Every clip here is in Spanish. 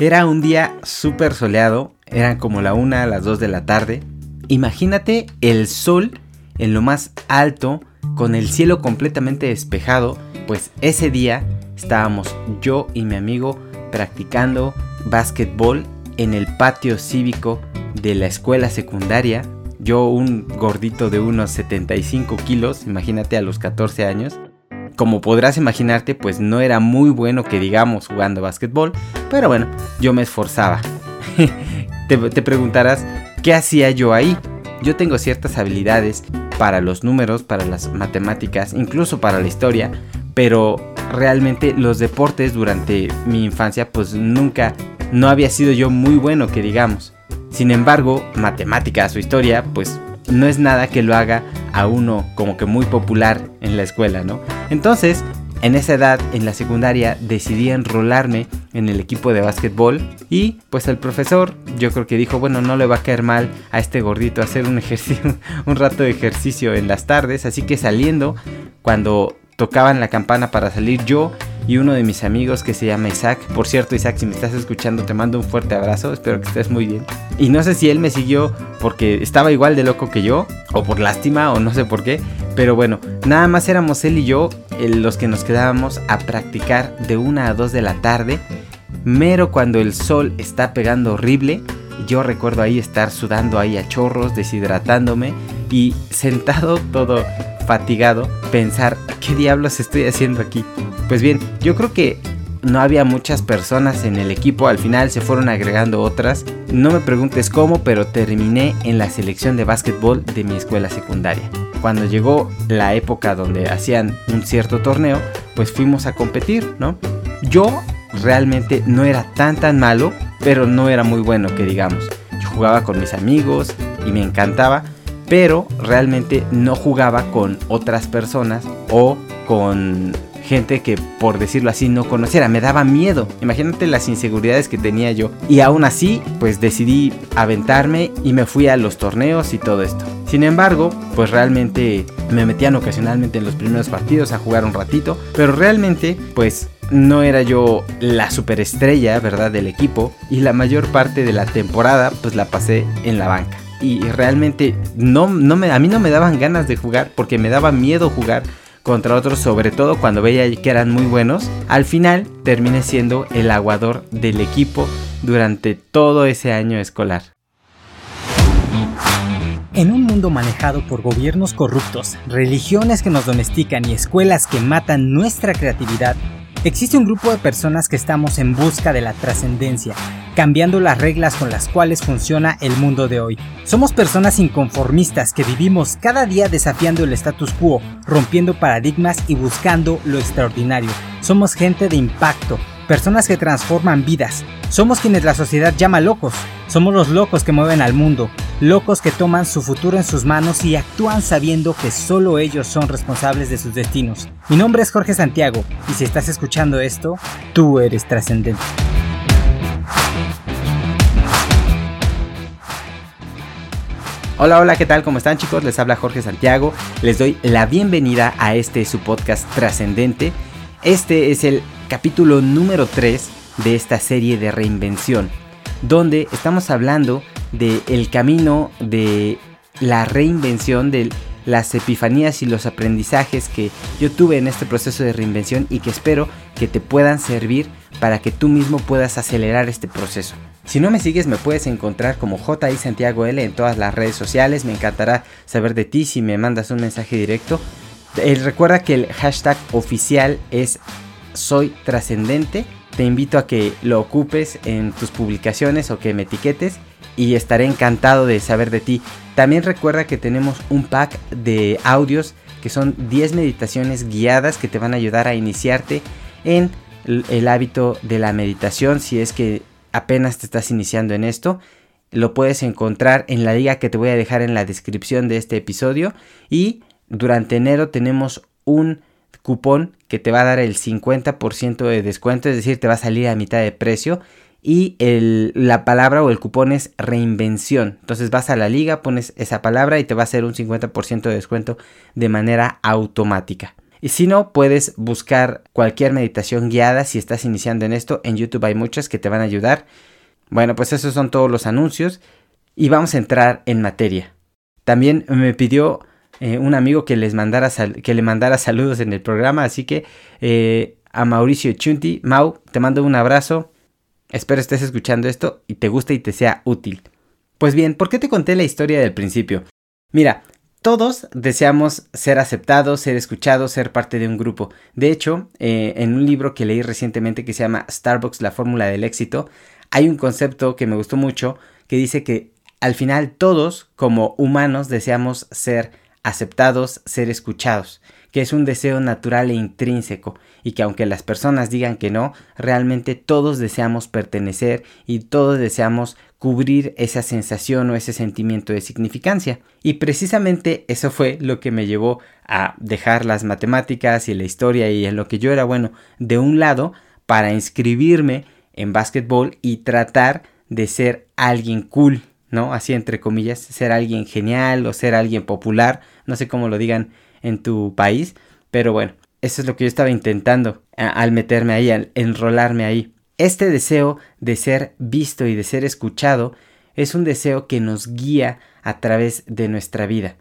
Era un día súper soleado, eran como la una, las 2 de la tarde. Imagínate el sol en lo más alto, con el cielo completamente despejado, pues ese día estábamos yo y mi amigo practicando básquetbol en el patio cívico de la escuela secundaria. Yo un gordito de unos 75 kilos, imagínate a los 14 años. Como podrás imaginarte, pues no era muy bueno que digamos jugando básquetbol, pero bueno, yo me esforzaba. te, te preguntarás, ¿qué hacía yo ahí? Yo tengo ciertas habilidades para los números, para las matemáticas, incluso para la historia, pero realmente los deportes durante mi infancia pues nunca, no había sido yo muy bueno que digamos. Sin embargo, matemáticas o historia pues no es nada que lo haga a uno como que muy popular en la escuela, ¿no? Entonces, en esa edad, en la secundaria, decidí enrolarme en el equipo de básquetbol y pues el profesor yo creo que dijo, bueno, no le va a caer mal a este gordito hacer un ejercicio, un rato de ejercicio en las tardes, así que saliendo, cuando tocaban la campana para salir yo y uno de mis amigos que se llama Isaac. Por cierto, Isaac, si me estás escuchando, te mando un fuerte abrazo. Espero que estés muy bien. Y no sé si él me siguió porque estaba igual de loco que yo, o por lástima, o no sé por qué. Pero bueno, nada más éramos él y yo los que nos quedábamos a practicar de una a dos de la tarde. Mero cuando el sol está pegando horrible. Yo recuerdo ahí estar sudando ahí a chorros, deshidratándome y sentado todo fatigado, pensar, ¿qué diablos estoy haciendo aquí? Pues bien, yo creo que no había muchas personas en el equipo, al final se fueron agregando otras. No me preguntes cómo, pero terminé en la selección de básquetbol de mi escuela secundaria. Cuando llegó la época donde hacían un cierto torneo, pues fuimos a competir, ¿no? Yo realmente no era tan tan malo, pero no era muy bueno que digamos. Jugaba con mis amigos y me encantaba, pero realmente no jugaba con otras personas o con gente que por decirlo así no conociera, me daba miedo. Imagínate las inseguridades que tenía yo. Y aún así, pues decidí aventarme y me fui a los torneos y todo esto. Sin embargo, pues realmente me metían ocasionalmente en los primeros partidos a jugar un ratito, pero realmente pues no era yo la superestrella, ¿verdad? del equipo y la mayor parte de la temporada pues la pasé en la banca y realmente no, no me, a mí no me daban ganas de jugar porque me daba miedo jugar contra otros, sobre todo cuando veía que eran muy buenos. Al final terminé siendo el aguador del equipo durante todo ese año escolar. En un mundo manejado por gobiernos corruptos, religiones que nos domestican y escuelas que matan nuestra creatividad, Existe un grupo de personas que estamos en busca de la trascendencia, cambiando las reglas con las cuales funciona el mundo de hoy. Somos personas inconformistas que vivimos cada día desafiando el status quo, rompiendo paradigmas y buscando lo extraordinario. Somos gente de impacto, personas que transforman vidas. Somos quienes la sociedad llama locos. Somos los locos que mueven al mundo, locos que toman su futuro en sus manos y actúan sabiendo que solo ellos son responsables de sus destinos. Mi nombre es Jorge Santiago y si estás escuchando esto, tú eres trascendente. Hola, hola, ¿qué tal? ¿Cómo están chicos? Les habla Jorge Santiago. Les doy la bienvenida a este su podcast trascendente. Este es el capítulo número 3 de esta serie de reinvención, donde estamos hablando del el camino de la reinvención, de las epifanías y los aprendizajes que yo tuve en este proceso de reinvención y que espero que te puedan servir para que tú mismo puedas acelerar este proceso. Si no me sigues me puedes encontrar como JI Santiago L en todas las redes sociales, me encantará saber de ti si me mandas un mensaje directo. Eh, recuerda que el hashtag oficial es soy trascendente. Te invito a que lo ocupes en tus publicaciones o que me etiquetes y estaré encantado de saber de ti. También recuerda que tenemos un pack de audios que son 10 meditaciones guiadas que te van a ayudar a iniciarte en el hábito de la meditación si es que apenas te estás iniciando en esto. Lo puedes encontrar en la liga que te voy a dejar en la descripción de este episodio y durante enero tenemos un cupón que te va a dar el 50% de descuento, es decir, te va a salir a mitad de precio. Y la palabra o el cupón es reinvención. Entonces vas a la liga, pones esa palabra y te va a hacer un 50% de descuento de manera automática. Y si no, puedes buscar cualquier meditación guiada si estás iniciando en esto. En YouTube hay muchas que te van a ayudar. Bueno, pues esos son todos los anuncios y vamos a entrar en materia. También me pidió eh, un amigo que, les que le mandara saludos en el programa, así que eh, a Mauricio Chunti, Mau, te mando un abrazo. Espero estés escuchando esto y te guste y te sea útil. Pues bien, ¿por qué te conté la historia del principio? Mira, todos deseamos ser aceptados, ser escuchados, ser parte de un grupo. De hecho, eh, en un libro que leí recientemente que se llama Starbucks, la fórmula del éxito, hay un concepto que me gustó mucho que dice que al final todos como humanos deseamos ser aceptados, ser escuchados, que es un deseo natural e intrínseco y que aunque las personas digan que no, realmente todos deseamos pertenecer y todos deseamos cubrir esa sensación o ese sentimiento de significancia. Y precisamente eso fue lo que me llevó a dejar las matemáticas y la historia y en lo que yo era bueno de un lado para inscribirme en básquetbol y tratar de ser alguien cool, ¿no? Así entre comillas, ser alguien genial o ser alguien popular, no sé cómo lo digan en tu país, pero bueno, eso es lo que yo estaba intentando al meterme ahí, al enrolarme ahí. Este deseo de ser visto y de ser escuchado es un deseo que nos guía a través de nuestra vida.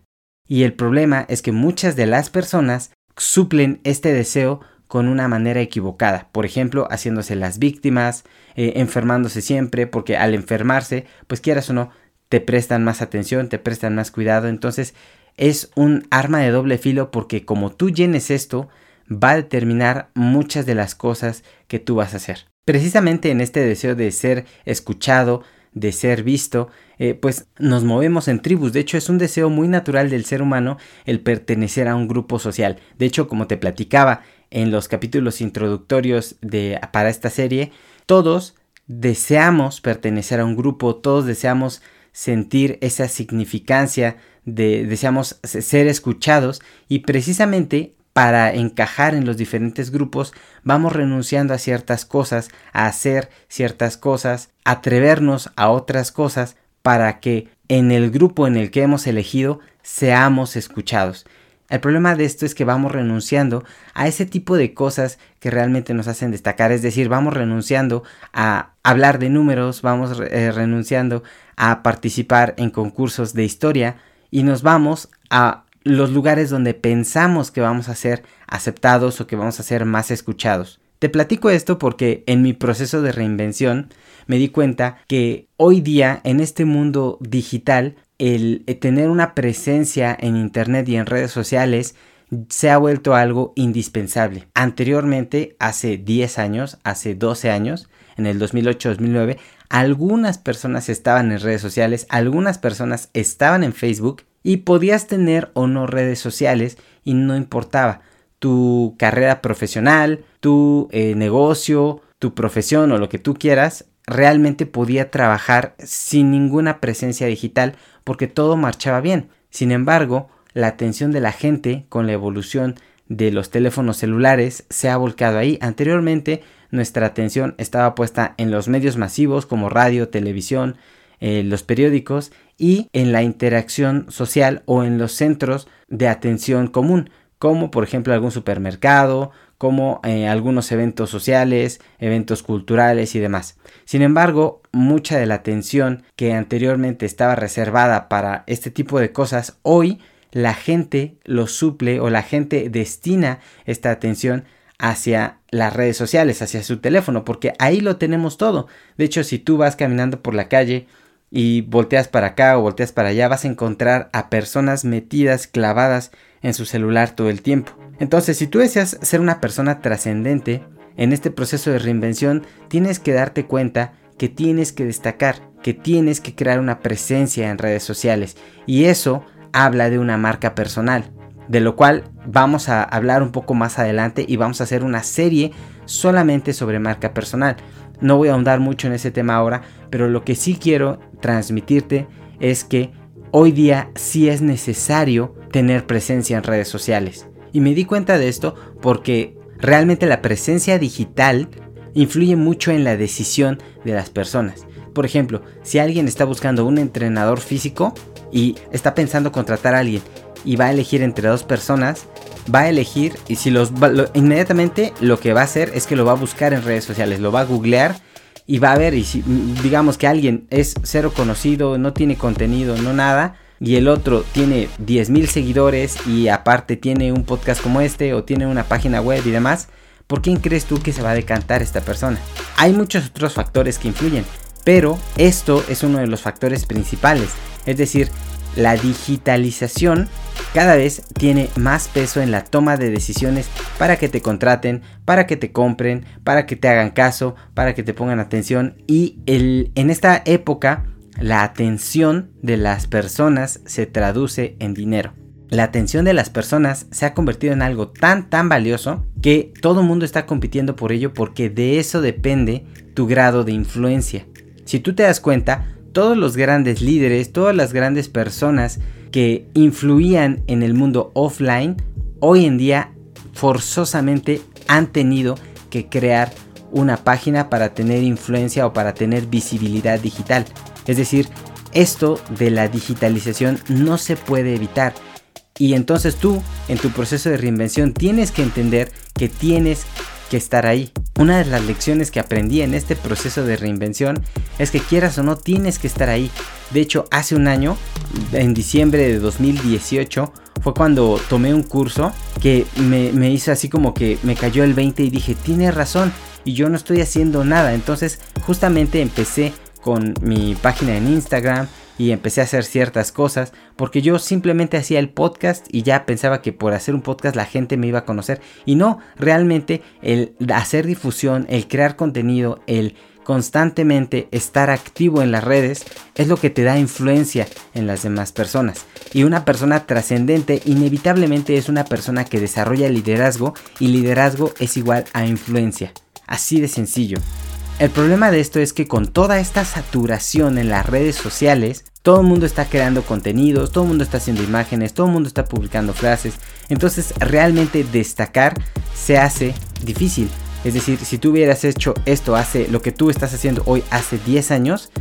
Y el problema es que muchas de las personas suplen este deseo con una manera equivocada, por ejemplo, haciéndose las víctimas, eh, enfermándose siempre, porque al enfermarse, pues quieras o no, te prestan más atención, te prestan más cuidado, entonces es un arma de doble filo porque como tú llenes esto, va a determinar muchas de las cosas que tú vas a hacer. Precisamente en este deseo de ser escuchado, de ser visto, eh, pues nos movemos en tribus. De hecho, es un deseo muy natural del ser humano el pertenecer a un grupo social. De hecho, como te platicaba, en los capítulos introductorios de, para esta serie, todos deseamos pertenecer a un grupo, todos deseamos sentir esa significancia, de, deseamos ser escuchados y precisamente para encajar en los diferentes grupos vamos renunciando a ciertas cosas, a hacer ciertas cosas, atrevernos a otras cosas para que en el grupo en el que hemos elegido seamos escuchados. El problema de esto es que vamos renunciando a ese tipo de cosas que realmente nos hacen destacar, es decir, vamos renunciando a hablar de números, vamos eh, renunciando a participar en concursos de historia y nos vamos a los lugares donde pensamos que vamos a ser aceptados o que vamos a ser más escuchados. Te platico esto porque en mi proceso de reinvención me di cuenta que hoy día en este mundo digital el eh, tener una presencia en Internet y en redes sociales se ha vuelto algo indispensable. Anteriormente, hace 10 años, hace 12 años, en el 2008-2009, algunas personas estaban en redes sociales, algunas personas estaban en Facebook y podías tener o no redes sociales y no importaba tu carrera profesional, tu eh, negocio, tu profesión o lo que tú quieras, realmente podía trabajar sin ninguna presencia digital porque todo marchaba bien. Sin embargo, la atención de la gente con la evolución de los teléfonos celulares se ha volcado ahí. Anteriormente nuestra atención estaba puesta en los medios masivos como radio, televisión, eh, los periódicos y en la interacción social o en los centros de atención común, como por ejemplo algún supermercado, como eh, algunos eventos sociales, eventos culturales y demás. Sin embargo, mucha de la atención que anteriormente estaba reservada para este tipo de cosas, hoy la gente lo suple o la gente destina esta atención hacia las redes sociales, hacia su teléfono, porque ahí lo tenemos todo. De hecho, si tú vas caminando por la calle y volteas para acá o volteas para allá, vas a encontrar a personas metidas, clavadas en su celular todo el tiempo. Entonces, si tú deseas ser una persona trascendente en este proceso de reinvención, tienes que darte cuenta que tienes que destacar, que tienes que crear una presencia en redes sociales. Y eso habla de una marca personal, de lo cual vamos a hablar un poco más adelante y vamos a hacer una serie solamente sobre marca personal. No voy a ahondar mucho en ese tema ahora, pero lo que sí quiero transmitirte es que hoy día sí es necesario tener presencia en redes sociales. Y me di cuenta de esto porque realmente la presencia digital influye mucho en la decisión de las personas. Por ejemplo, si alguien está buscando un entrenador físico y está pensando contratar a alguien y va a elegir entre dos personas, va a elegir y si los inmediatamente lo que va a hacer es que lo va a buscar en redes sociales, lo va a googlear y va a ver y si digamos que alguien es cero conocido, no tiene contenido, no nada y el otro tiene 10.000 seguidores y aparte tiene un podcast como este o tiene una página web y demás, ¿por quién crees tú que se va a decantar esta persona? Hay muchos otros factores que influyen, pero esto es uno de los factores principales, es decir, la digitalización cada vez tiene más peso en la toma de decisiones para que te contraten, para que te compren, para que te hagan caso, para que te pongan atención y en esta época la atención de las personas se traduce en dinero. La atención de las personas se ha convertido en algo tan tan valioso que todo el mundo está compitiendo por ello porque de eso depende tu grado de influencia. Si tú te das cuenta, todos los grandes líderes, todas las grandes personas que influían en el mundo offline, hoy en día forzosamente han tenido que crear una página para tener influencia o para tener visibilidad digital. Es decir, esto de la digitalización no se puede evitar. Y entonces tú, en tu proceso de reinvención, tienes que entender que tienes que estar ahí. Una de las lecciones que aprendí en este proceso de reinvención es que quieras o no tienes que estar ahí. De hecho, hace un año, en diciembre de 2018, fue cuando tomé un curso que me, me hizo así como que me cayó el 20 y dije, tienes razón, y yo no estoy haciendo nada. Entonces, justamente empecé con mi página en Instagram, y empecé a hacer ciertas cosas porque yo simplemente hacía el podcast y ya pensaba que por hacer un podcast la gente me iba a conocer y no, realmente el hacer difusión, el crear contenido, el constantemente estar activo en las redes es lo que te da influencia en las demás personas. Y una persona trascendente inevitablemente es una persona que desarrolla liderazgo y liderazgo es igual a influencia. Así de sencillo. El problema de esto es que con toda esta saturación en las redes sociales, todo el mundo está creando contenidos, todo el mundo está haciendo imágenes, todo el mundo está publicando frases. Entonces realmente destacar se hace difícil. Es decir, si tú hubieras hecho esto hace lo que tú estás haciendo hoy hace 10 años,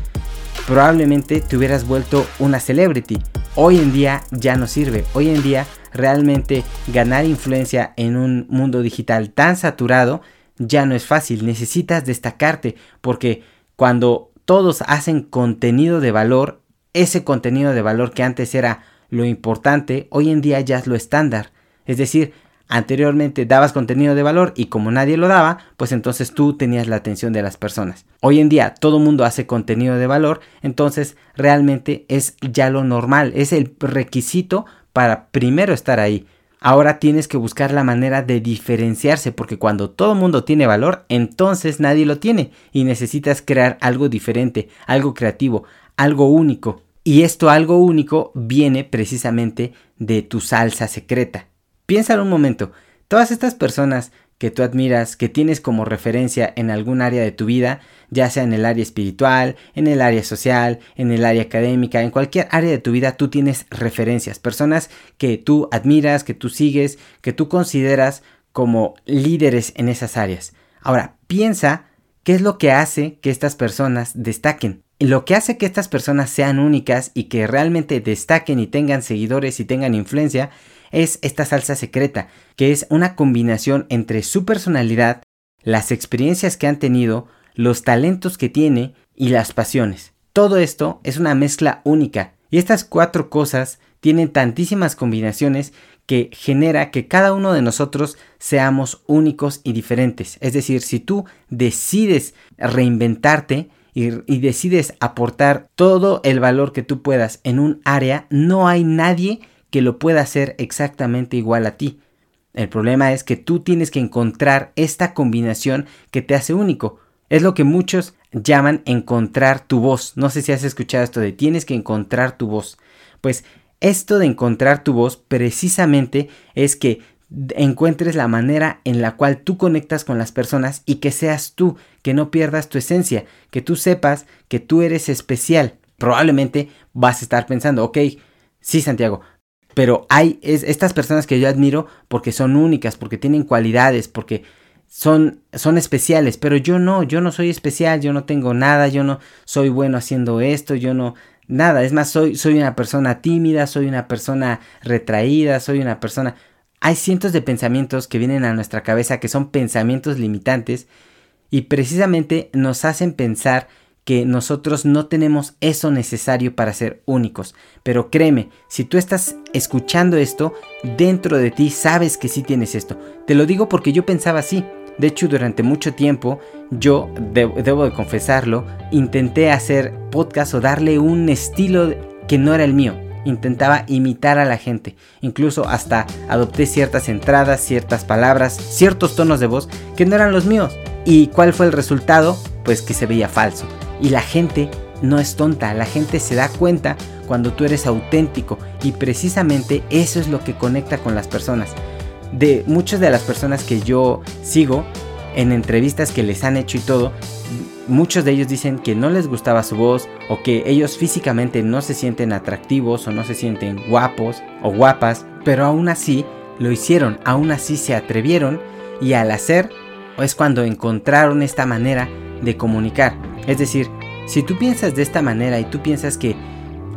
probablemente te hubieras vuelto una celebrity. Hoy en día ya no sirve. Hoy en día realmente ganar influencia en un mundo digital tan saturado ya no es fácil. Necesitas destacarte porque cuando todos hacen contenido de valor, ese contenido de valor que antes era lo importante, hoy en día ya es lo estándar. Es decir, anteriormente dabas contenido de valor y como nadie lo daba, pues entonces tú tenías la atención de las personas. Hoy en día todo mundo hace contenido de valor, entonces realmente es ya lo normal, es el requisito para primero estar ahí. Ahora tienes que buscar la manera de diferenciarse porque cuando todo mundo tiene valor, entonces nadie lo tiene y necesitas crear algo diferente, algo creativo, algo único. Y esto algo único viene precisamente de tu salsa secreta. Piénsalo un momento, todas estas personas que tú admiras, que tienes como referencia en algún área de tu vida, ya sea en el área espiritual, en el área social, en el área académica, en cualquier área de tu vida tú tienes referencias, personas que tú admiras, que tú sigues, que tú consideras como líderes en esas áreas. Ahora, piensa qué es lo que hace que estas personas destaquen. Lo que hace que estas personas sean únicas y que realmente destaquen y tengan seguidores y tengan influencia es esta salsa secreta, que es una combinación entre su personalidad, las experiencias que han tenido, los talentos que tiene y las pasiones. Todo esto es una mezcla única y estas cuatro cosas tienen tantísimas combinaciones que genera que cada uno de nosotros seamos únicos y diferentes. Es decir, si tú decides reinventarte, y, decides aportar todo el valor que tú puedas en un área, no hay nadie que lo pueda hacer exactamente igual a ti. El problema es que tú tienes que encontrar esta combinación que te hace único. Es lo que muchos llaman encontrar tu voz. No sé si has escuchado esto de tienes que encontrar tu voz. Pues esto de encontrar tu voz precisamente es que encuentres la manera en la cual tú conectas con las personas y que seas tú, que no pierdas tu esencia, que tú sepas que tú eres especial. Probablemente vas a estar pensando, ok, sí Santiago, pero hay estas personas que yo admiro porque son únicas, porque tienen cualidades, porque son, son especiales, pero yo no, yo no soy especial, yo no tengo nada, yo no soy bueno haciendo esto, yo no, nada, es más, soy, soy una persona tímida, soy una persona retraída, soy una persona hay cientos de pensamientos que vienen a nuestra cabeza que son pensamientos limitantes y precisamente nos hacen pensar que nosotros no tenemos eso necesario para ser únicos. Pero créeme, si tú estás escuchando esto, dentro de ti sabes que sí tienes esto. Te lo digo porque yo pensaba así. De hecho, durante mucho tiempo, yo, debo de confesarlo, intenté hacer podcast o darle un estilo que no era el mío intentaba imitar a la gente. Incluso hasta adopté ciertas entradas, ciertas palabras, ciertos tonos de voz que no eran los míos. ¿Y cuál fue el resultado? Pues que se veía falso. Y la gente no es tonta, la gente se da cuenta cuando tú eres auténtico y precisamente eso es lo que conecta con las personas. De muchas de las personas que yo sigo en entrevistas que les han hecho y todo, muchos de ellos dicen que no les gustaba su voz o que ellos físicamente no se sienten atractivos o no se sienten guapos o guapas, pero aún así lo hicieron, aún así se atrevieron y al hacer es cuando encontraron esta manera de comunicar. Es decir, si tú piensas de esta manera y tú piensas que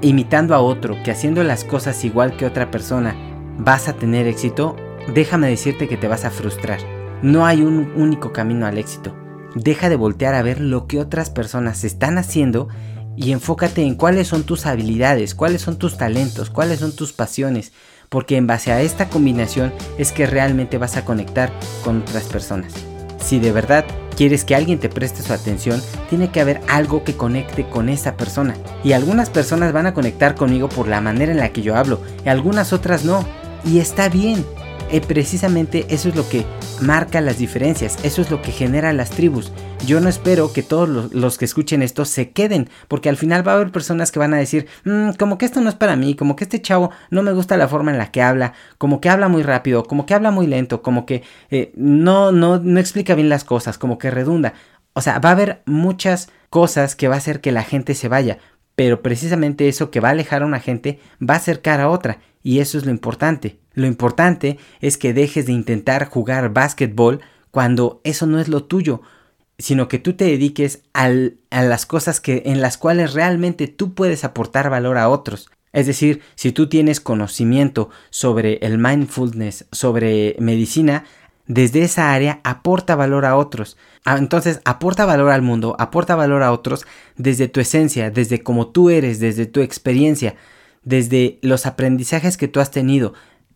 imitando a otro, que haciendo las cosas igual que otra persona, vas a tener éxito, déjame decirte que te vas a frustrar. No hay un único camino al éxito. Deja de voltear a ver lo que otras personas están haciendo y enfócate en cuáles son tus habilidades, cuáles son tus talentos, cuáles son tus pasiones, porque en base a esta combinación es que realmente vas a conectar con otras personas. Si de verdad quieres que alguien te preste su atención, tiene que haber algo que conecte con esa persona. Y algunas personas van a conectar conmigo por la manera en la que yo hablo, y algunas otras no. Y está bien, eh, precisamente eso es lo que marca las diferencias, eso es lo que genera las tribus. Yo no espero que todos los, que escuchen esto se queden, porque al final va a haber personas que van a decir, mm, como que esto no es para mí, como que este chavo no me gusta la forma en la que habla, como que habla muy rápido, como que habla muy lento, como que eh, no, no, no explica bien las cosas, como que redunda. O sea, va a haber muchas cosas que va a hacer que la gente se vaya, pero precisamente eso que va a alejar a una gente va a acercar a otra, y eso es lo importante. Lo importante es que dejes de intentar jugar básquetbol cuando eso no es lo tuyo, sino que tú te dediques a las cosas que, en las cuales realmente tú puedes aportar valor a otros. Es decir, si tú tienes conocimiento sobre el mindfulness, sobre medicina, desde esa área aporta valor a otros. Ah, entonces, aporta valor al mundo, aporta valor a otros desde tu esencia, desde cómo tú eres, desde tu experiencia, desde los aprendizajes que tú has tenido,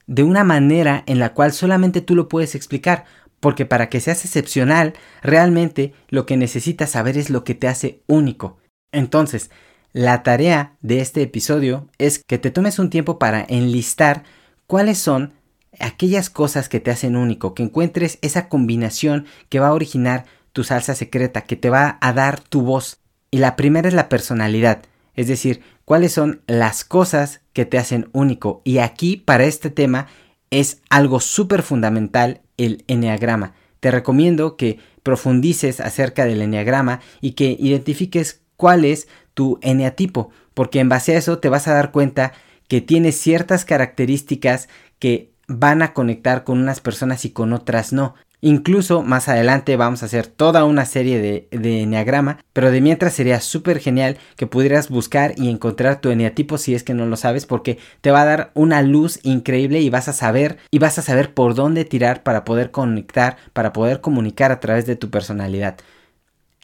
de una manera en la cual solamente tú lo puedes explicar, porque para que seas excepcional, realmente lo que necesitas saber es lo que te hace único. Entonces, la tarea de este episodio es que te tomes un tiempo para enlistar cuáles son aquellas cosas que te hacen único, que encuentres esa combinación que va a originar tu salsa secreta, que te va a dar tu voz. Y la primera es la personalidad, es decir, cuáles son las cosas que te hacen único. Y aquí, para este tema, es algo súper fundamental el enneagrama. Te recomiendo que profundices acerca del enneagrama y que identifiques cuál es tu eneatipo, porque en base a eso te vas a dar cuenta que tienes ciertas características que van a conectar con unas personas y con otras no. Incluso más adelante vamos a hacer toda una serie de, de enneagrama, pero de mientras sería súper genial que pudieras buscar y encontrar tu eneatipo si es que no lo sabes, porque te va a dar una luz increíble y vas a saber y vas a saber por dónde tirar para poder conectar, para poder comunicar a través de tu personalidad.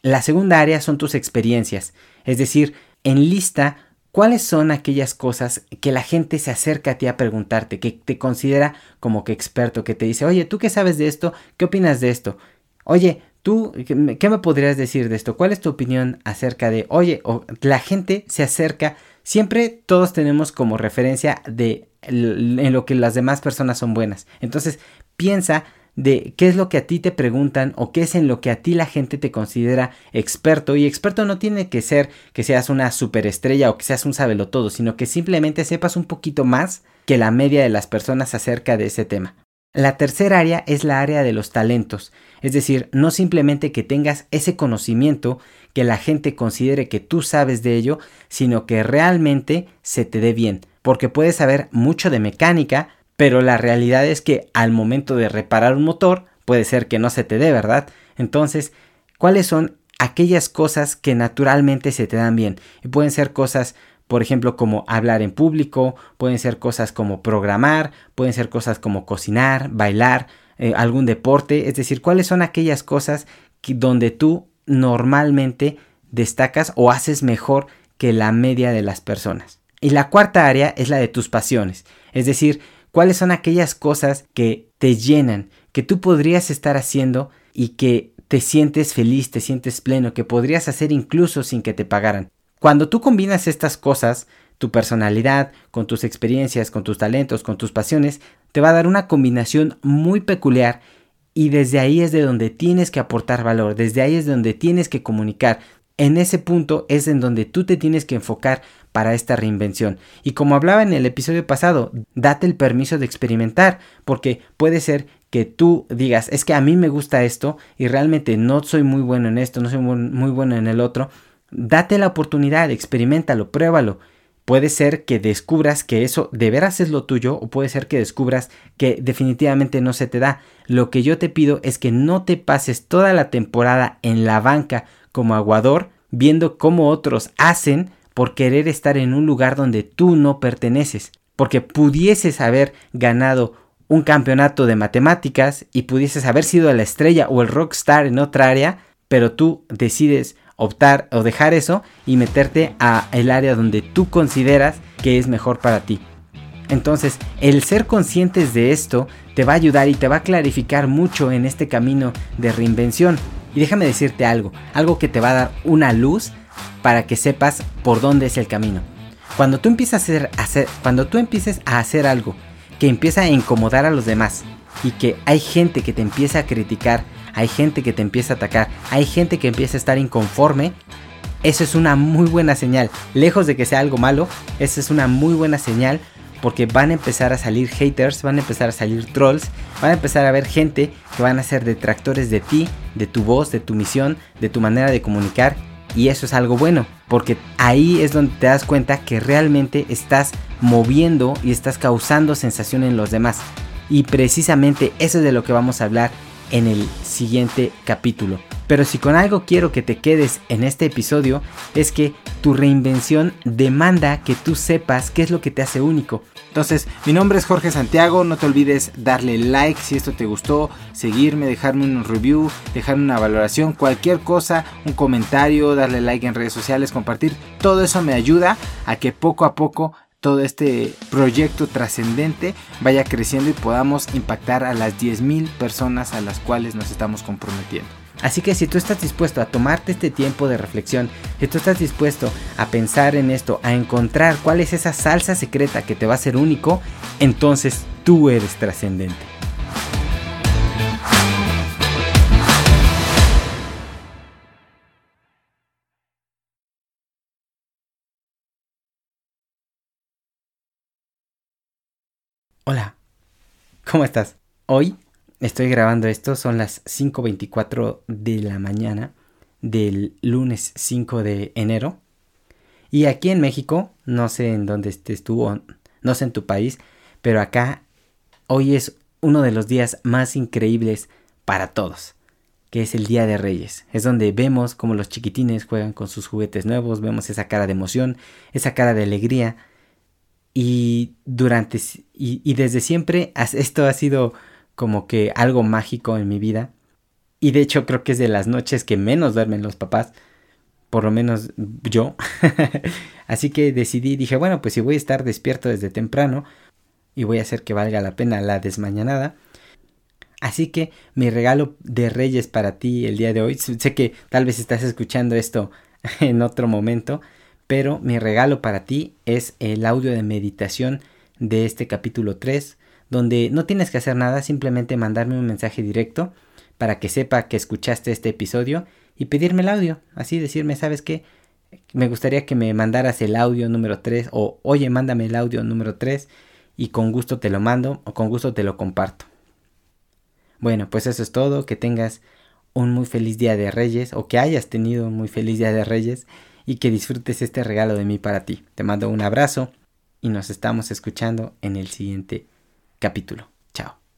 La segunda área son tus experiencias, es decir, en lista ¿Cuáles son aquellas cosas que la gente se acerca a ti a preguntarte, que te considera como que experto, que te dice, oye, ¿tú qué sabes de esto? ¿Qué opinas de esto? Oye, ¿tú qué me podrías decir de esto? ¿Cuál es tu opinión acerca de, oye, la gente se acerca, siempre todos tenemos como referencia de en lo que las demás personas son buenas. Entonces, piensa de qué es lo que a ti te preguntan o qué es en lo que a ti la gente te considera experto. Y experto no tiene que ser que seas una superestrella o que seas un todo sino que simplemente sepas un poquito más que la media de las personas acerca de ese tema. La tercera área es la área de los talentos, es decir, no simplemente que tengas ese conocimiento que la gente considere que tú sabes de ello, sino que realmente se te dé bien, porque puedes saber mucho de mecánica, pero la realidad es que al momento de reparar un motor puede ser que no se te dé, ¿verdad? Entonces, ¿cuáles son aquellas cosas que naturalmente se te dan bien? Y pueden ser cosas por ejemplo, como hablar en público, pueden ser cosas como programar, pueden ser cosas como cocinar, bailar, eh, algún deporte, es decir, cuáles son aquellas cosas donde tú normalmente destacas o haces mejor que la media de las personas. Y la cuarta área es la de tus pasiones, es decir, cuáles son aquellas cosas que te llenan, que tú podrías estar haciendo y que te sientes feliz, te sientes pleno, que podrías hacer incluso sin que te pagaran. Cuando tú combinas estas cosas, tu personalidad, con tus experiencias, con tus talentos, con tus pasiones, te va a dar una combinación muy peculiar y desde ahí es de donde tienes que aportar valor, desde ahí es donde tienes que comunicar. En ese punto es en donde tú te tienes que enfocar para esta reinvención. Y como hablaba en el episodio pasado, date el permiso de experimentar, porque puede ser que tú digas, es que a mí me gusta esto y realmente no soy muy bueno en esto, no soy muy, bueno en el otro, Date la oportunidad, experimentalo, pruébalo. Puede ser que descubras que eso de veras es lo tuyo o puede ser que descubras que definitivamente no se te da. Lo que yo te pido es que no te pases toda la temporada en la banca como aguador viendo cómo otros hacen por querer estar en un lugar donde tú no perteneces. Porque pudieses haber ganado un campeonato de matemáticas y pudieses haber sido la estrella o el rockstar en otra área, pero tú decides optar o dejar eso y meterte a el área donde tú consideras que es mejor para ti. Entonces, el ser conscientes de esto te va a ayudar y te va a clarificar mucho en este camino de reinvención. Y déjame decirte algo, algo que te va a dar una luz para que sepas por dónde es el camino. Cuando tú empiezas a hacer, cuando tú empieces a hacer algo que empieza a incomodar a los demás y que hay gente que te empieza a criticar, hay gente que te empieza a atacar, hay gente que empieza a estar inconforme, eso es una muy buena señal. Lejos de que sea algo malo, eso es una muy buena señal porque van a empezar a salir haters, van a empezar a salir trolls, van a empezar a ver gente que van a ser detractores de ti, de tu voz, de tu misión, de tu manera de comunicar. Y eso es algo bueno, porque ahí es donde te das cuenta que realmente estás moviendo y estás causando sensación en los demás. Y precisamente eso es de lo que vamos a hablar en el siguiente capítulo. Pero si con algo quiero que te quedes en este episodio es que tu reinvención demanda que tú sepas qué es lo que te hace único. Entonces, mi nombre es Jorge Santiago, no te olvides darle like si esto te gustó, seguirme, dejarme un review, dejarme una valoración, cualquier cosa, un comentario, darle like en redes sociales, compartir, todo eso me ayuda a que poco a poco todo este proyecto trascendente vaya creciendo y podamos impactar a las 10.000 personas a las cuales nos estamos comprometiendo. Así que si tú estás dispuesto a tomarte este tiempo de reflexión, si tú estás dispuesto a pensar en esto, a encontrar cuál es esa salsa secreta que te va a ser único, entonces tú eres trascendente. Hola, ¿cómo estás? Hoy estoy grabando esto, son las 5.24 de la mañana del lunes 5 de enero. Y aquí en México, no sé en dónde estés tú no sé en tu país, pero acá hoy es uno de los días más increíbles para todos, que es el Día de Reyes. Es donde vemos como los chiquitines juegan con sus juguetes nuevos, vemos esa cara de emoción, esa cara de alegría y durante y, desde siempre esto ha sido como que algo mágico en mi vida. Y de hecho creo que es de las noches que menos duermen los papás. Por lo menos yo. Así que decidí, dije, bueno, pues si voy a estar despierto desde temprano y voy a hacer que valga la pena la desmañanada. Así que mi regalo de Reyes para ti el día de hoy, sé que tal vez estás escuchando esto en otro momento, pero mi regalo para ti es el audio de meditación de este capítulo 3, donde no tienes que hacer nada, simplemente mandarme un mensaje directo para que sepa que escuchaste este episodio y pedirme el audio, así decirme, ¿sabes qué? Me gustaría que me mandaras el audio número 3 o oye, mándame el audio número 3 y con gusto te lo mando o con gusto te lo comparto. Bueno, pues eso es todo, que tengas un muy feliz día de Reyes o que hayas tenido un muy feliz día de Reyes y que disfrutes este regalo de mí para ti. Te mando un abrazo y nos estamos escuchando en el siguiente capítulo.